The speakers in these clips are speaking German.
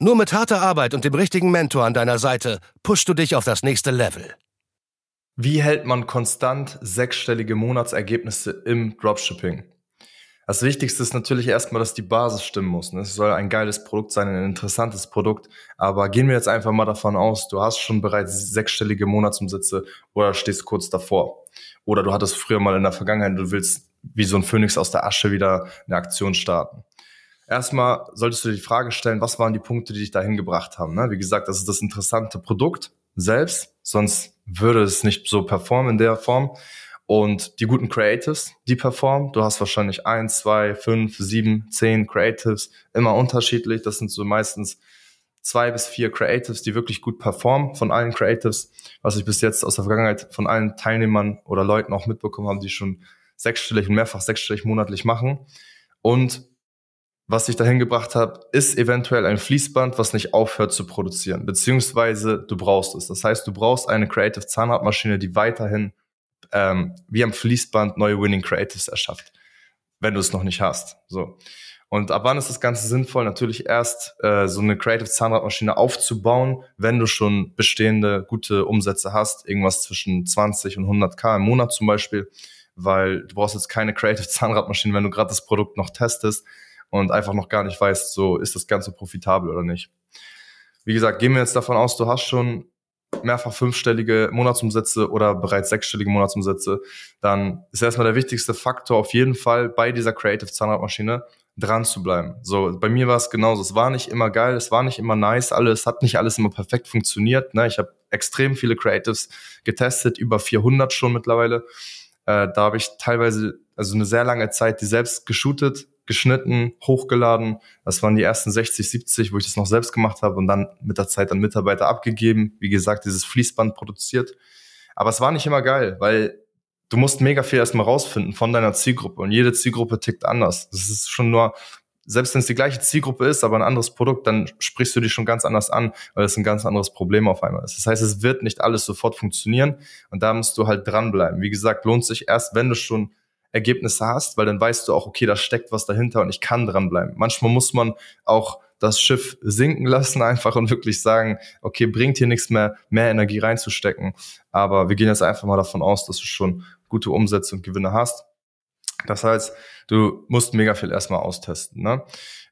Nur mit harter Arbeit und dem richtigen Mentor an deiner Seite pushst du dich auf das nächste Level. Wie hält man konstant sechsstellige Monatsergebnisse im Dropshipping? Das Wichtigste ist natürlich erstmal, dass die Basis stimmen muss. Ne? Es soll ein geiles Produkt sein, ein interessantes Produkt. Aber gehen wir jetzt einfach mal davon aus, du hast schon bereits sechsstellige Monatsumsätze oder stehst kurz davor. Oder du hattest früher mal in der Vergangenheit, du willst wie so ein Phönix aus der Asche wieder eine Aktion starten erstmal solltest du dir die Frage stellen, was waren die Punkte, die dich dahin gebracht haben. Ne? Wie gesagt, das ist das interessante Produkt selbst, sonst würde es nicht so performen in der Form. Und die guten Creatives, die performen. Du hast wahrscheinlich eins, zwei, fünf, sieben, zehn Creatives, immer unterschiedlich. Das sind so meistens zwei bis vier Creatives, die wirklich gut performen von allen Creatives, was ich bis jetzt aus der Vergangenheit von allen Teilnehmern oder Leuten auch mitbekommen haben, die schon sechsstellig und mehrfach sechsstellig monatlich machen. Und was ich dahin gebracht habe, ist eventuell ein Fließband, was nicht aufhört zu produzieren, beziehungsweise du brauchst es. Das heißt, du brauchst eine Creative Zahnradmaschine, die weiterhin ähm, wie am Fließband neue Winning Creatives erschafft, wenn du es noch nicht hast. So. Und ab wann ist das Ganze sinnvoll? Natürlich erst äh, so eine Creative Zahnradmaschine aufzubauen, wenn du schon bestehende gute Umsätze hast, irgendwas zwischen 20 und 100k im Monat zum Beispiel, weil du brauchst jetzt keine Creative Zahnradmaschine, wenn du gerade das Produkt noch testest und einfach noch gar nicht weißt, so ist das Ganze profitabel oder nicht. Wie gesagt, gehen wir jetzt davon aus, du hast schon mehrfach fünfstellige Monatsumsätze oder bereits sechsstellige Monatsumsätze, dann ist erstmal der wichtigste Faktor auf jeden Fall bei dieser Creative Zahnradmaschine dran zu bleiben. So, bei mir war es genauso. Es war nicht immer geil, es war nicht immer nice, alles hat nicht alles immer perfekt funktioniert. Ne? Ich habe extrem viele Creatives getestet, über 400 schon mittlerweile. Äh, da habe ich teilweise also eine sehr lange Zeit die selbst geshootet, geschnitten, hochgeladen. Das waren die ersten 60, 70, wo ich das noch selbst gemacht habe und dann mit der Zeit an Mitarbeiter abgegeben. Wie gesagt, dieses Fließband produziert. Aber es war nicht immer geil, weil du musst mega viel erstmal rausfinden von deiner Zielgruppe und jede Zielgruppe tickt anders. Das ist schon nur, selbst wenn es die gleiche Zielgruppe ist, aber ein anderes Produkt, dann sprichst du dich schon ganz anders an, weil es ein ganz anderes Problem auf einmal ist. Das heißt, es wird nicht alles sofort funktionieren und da musst du halt dranbleiben. Wie gesagt, lohnt sich erst, wenn du schon Ergebnisse hast, weil dann weißt du auch, okay, da steckt was dahinter und ich kann dranbleiben. Manchmal muss man auch das Schiff sinken lassen einfach und wirklich sagen, okay, bringt hier nichts mehr, mehr Energie reinzustecken. Aber wir gehen jetzt einfach mal davon aus, dass du schon gute Umsätze und Gewinne hast. Das heißt, du musst mega viel erstmal austesten. Ne?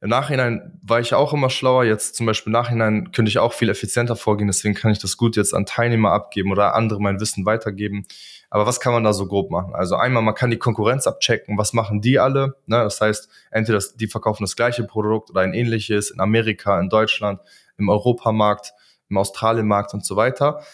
Im Nachhinein war ich auch immer schlauer. Jetzt zum Beispiel im Nachhinein könnte ich auch viel effizienter vorgehen. Deswegen kann ich das gut jetzt an Teilnehmer abgeben oder andere mein Wissen weitergeben. Aber was kann man da so grob machen? Also einmal, man kann die Konkurrenz abchecken. Was machen die alle? Ne? Das heißt, entweder die verkaufen das gleiche Produkt oder ein ähnliches in Amerika, in Deutschland, im Europamarkt, im Australienmarkt und so weiter.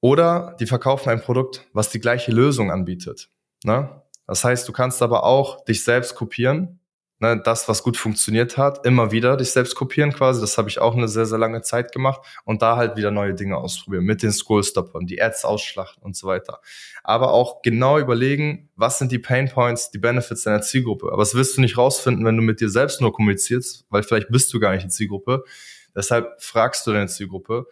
Oder die verkaufen ein Produkt, was die gleiche Lösung anbietet. Ne? Das heißt, du kannst aber auch dich selbst kopieren ne, das, was gut funktioniert hat, immer wieder dich selbst kopieren quasi. Das habe ich auch eine sehr, sehr lange Zeit gemacht und da halt wieder neue Dinge ausprobieren mit den Scrollstoppern, die Ads ausschlachten und so weiter. Aber auch genau überlegen, was sind die Pain Points, die Benefits deiner Zielgruppe. Aber das wirst du nicht rausfinden, wenn du mit dir selbst nur kommunizierst, weil vielleicht bist du gar nicht die Zielgruppe. Deshalb fragst du deine Zielgruppe,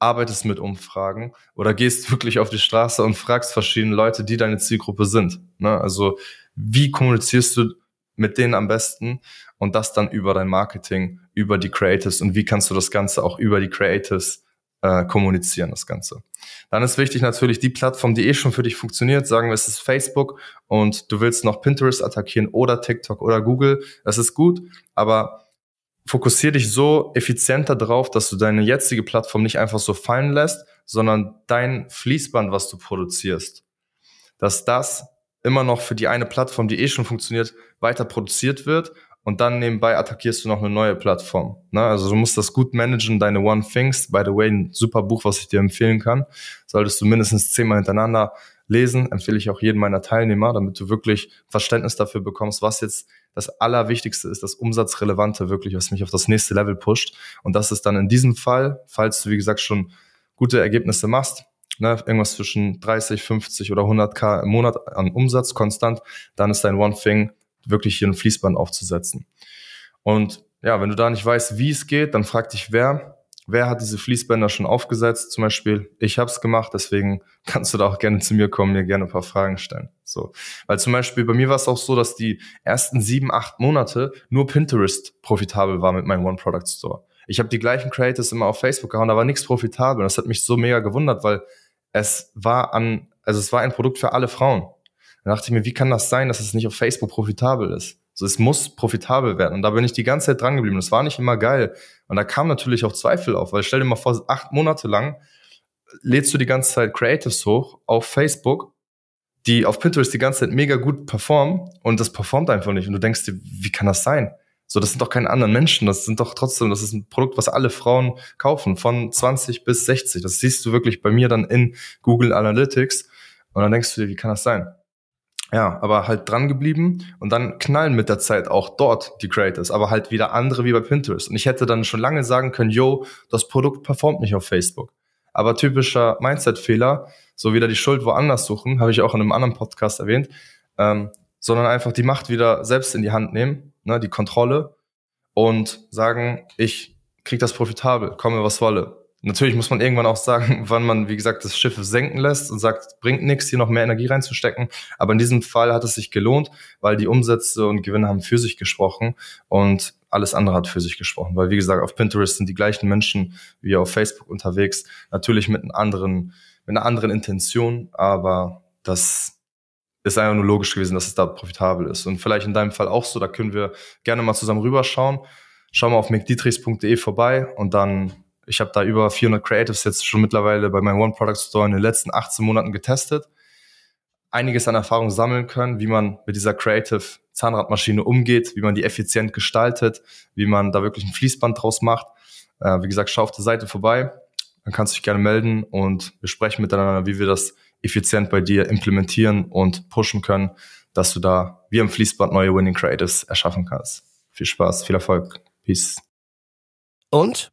arbeitest mit Umfragen oder gehst wirklich auf die Straße und fragst verschiedene Leute, die deine Zielgruppe sind. Ne? Also wie kommunizierst du mit denen am besten und das dann über dein Marketing, über die Creatives und wie kannst du das Ganze auch über die Creatives äh, kommunizieren, das Ganze. Dann ist wichtig natürlich die Plattform, die eh schon für dich funktioniert. Sagen wir, es ist Facebook und du willst noch Pinterest attackieren oder TikTok oder Google. Das ist gut, aber fokussier dich so effizienter drauf, dass du deine jetzige Plattform nicht einfach so fallen lässt, sondern dein Fließband, was du produzierst, dass das immer noch für die eine Plattform, die eh schon funktioniert, weiter produziert wird und dann nebenbei attackierst du noch eine neue Plattform. Ne? Also du musst das gut managen, deine One Things. By the way, ein super Buch, was ich dir empfehlen kann. Solltest du mindestens zehnmal hintereinander lesen, empfehle ich auch jedem meiner Teilnehmer, damit du wirklich Verständnis dafür bekommst, was jetzt das Allerwichtigste ist, das Umsatzrelevante wirklich, was mich auf das nächste Level pusht. Und das ist dann in diesem Fall, falls du, wie gesagt, schon gute Ergebnisse machst, ne, irgendwas zwischen 30, 50 oder 100k im Monat an Umsatz konstant, dann ist dein One Thing wirklich hier ein Fließband aufzusetzen. Und ja, wenn du da nicht weißt, wie es geht, dann frag dich, wer wer hat diese Fließbänder schon aufgesetzt? Zum Beispiel, ich habe es gemacht, deswegen kannst du da auch gerne zu mir kommen, mir gerne ein paar Fragen stellen. So, weil zum Beispiel bei mir war es auch so, dass die ersten sieben, acht Monate nur Pinterest profitabel war mit meinem One Product Store. Ich habe die gleichen Creators immer auf Facebook gehauen, da war nichts profitabel. Das hat mich so mega gewundert, weil es war an, also es war ein Produkt für alle Frauen. Da dachte ich mir, wie kann das sein, dass es nicht auf Facebook profitabel ist? So, es muss profitabel werden. Und da bin ich die ganze Zeit dran geblieben. Das war nicht immer geil. Und da kam natürlich auch Zweifel auf, weil stell dir mal vor, acht Monate lang lädst du die ganze Zeit Creatives hoch auf Facebook, die auf Pinterest die ganze Zeit mega gut performen und das performt einfach nicht. Und du denkst dir, wie kann das sein? So, das sind doch keine anderen Menschen. Das sind doch trotzdem, das ist ein Produkt, was alle Frauen kaufen, von 20 bis 60. Das siehst du wirklich bei mir dann in Google Analytics. Und dann denkst du dir, wie kann das sein? Ja, aber halt dran geblieben und dann knallen mit der Zeit auch dort die Creators, aber halt wieder andere wie bei Pinterest. Und ich hätte dann schon lange sagen können, yo, das Produkt performt nicht auf Facebook. Aber typischer Mindset-Fehler, so wieder die Schuld woanders suchen, habe ich auch in einem anderen Podcast erwähnt, ähm, sondern einfach die Macht wieder selbst in die Hand nehmen, ne, die Kontrolle und sagen, ich krieg das profitabel, komme was wolle. Natürlich muss man irgendwann auch sagen, wann man, wie gesagt, das Schiff senken lässt und sagt, bringt nichts, hier noch mehr Energie reinzustecken. Aber in diesem Fall hat es sich gelohnt, weil die Umsätze und Gewinne haben für sich gesprochen und alles andere hat für sich gesprochen. Weil, wie gesagt, auf Pinterest sind die gleichen Menschen wie auf Facebook unterwegs. Natürlich mit einem anderen, mit einer anderen Intention, aber das ist einfach nur logisch gewesen, dass es da profitabel ist. Und vielleicht in deinem Fall auch so, da können wir gerne mal zusammen rüberschauen. Schau mal auf mcdietrichs.de vorbei und dann ich habe da über 400 Creatives jetzt schon mittlerweile bei meinem One Product Store in den letzten 18 Monaten getestet. Einiges an Erfahrung sammeln können, wie man mit dieser Creative Zahnradmaschine umgeht, wie man die effizient gestaltet, wie man da wirklich ein Fließband draus macht. Äh, wie gesagt, schau auf der Seite vorbei, dann kannst du dich gerne melden und wir sprechen miteinander, wie wir das effizient bei dir implementieren und pushen können, dass du da wie am Fließband neue Winning Creatives erschaffen kannst. Viel Spaß, viel Erfolg. Peace. Und